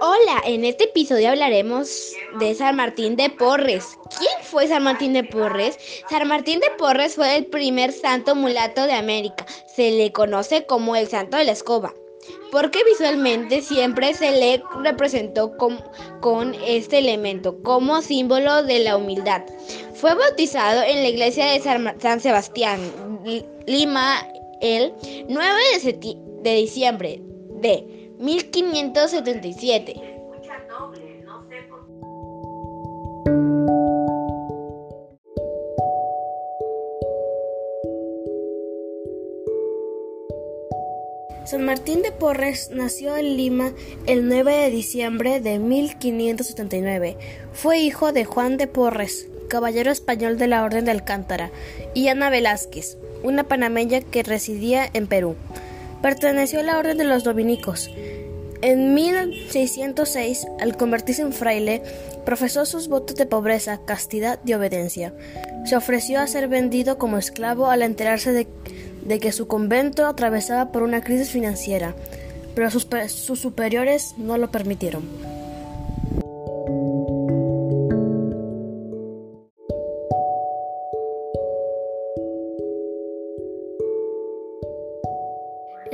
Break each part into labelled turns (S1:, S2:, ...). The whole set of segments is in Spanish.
S1: Hola, en este episodio hablaremos de San Martín de Porres. ¿Quién fue San Martín de Porres? San Martín de Porres fue el primer santo mulato de América. Se le conoce como el santo de la escoba, porque visualmente siempre se le representó con, con este elemento como símbolo de la humildad. Fue bautizado en la iglesia de San, Sebastián, Lima, el 9 de, de diciembre de 1577. San Martín de Porres nació en Lima el 9 de diciembre de 1579. Fue hijo de Juan de Porres, caballero español de la Orden de Alcántara, y Ana Velázquez, una panameña que residía en Perú. Perteneció a la Orden de los Dominicos. En 1606, al convertirse en fraile, profesó sus votos de pobreza, castidad y obediencia. Se ofreció a ser vendido como esclavo al enterarse de, que su convento atravesaba por una crisis financiera, pero sus superiores no lo permitieron.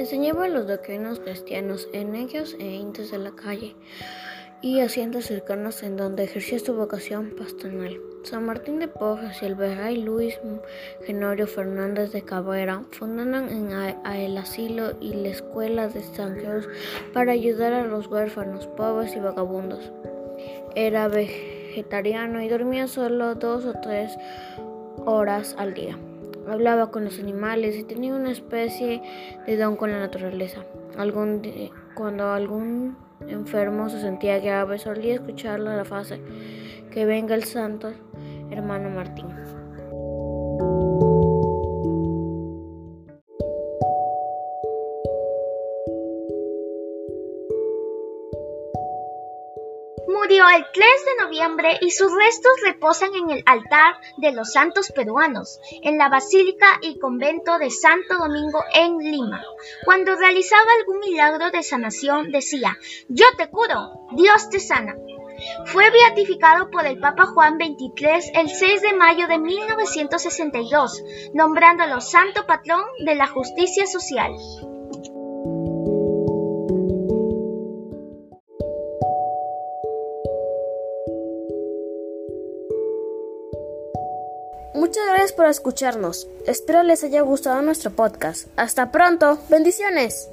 S1: Enseñaba a los doctrinos cristianos en ellos e indios de la calle y haciendas cercanas en donde ejercía su vocación pastoral. San Martín de Porres y el virrey Luis Genorio Fernández de Cabrera fundaron en el asilo y la escuela de extranjeros para ayudar a los huérfanos, pobres y vagabundos. Era vegetariano y dormía solo dos o tres horas al día hablaba con los animales y tenía una especie de don con la naturaleza. Algún cuando algún enfermo se sentía grave, solía escucharle la frase que venga el santo hermano Martín.
S2: Murió el 3 de noviembre y sus restos reposan en el altar de los santos peruanos, en la Basílica y Convento de Santo Domingo en Lima. Cuando realizaba algún milagro de sanación decía, yo te curo, Dios te sana. Fue beatificado por el Papa Juan XXIII el 6 de mayo de 1962, nombrándolo santo patrón de la justicia social.
S1: Muchas gracias por escucharnos. Espero les haya gustado nuestro podcast. Hasta pronto. Bendiciones.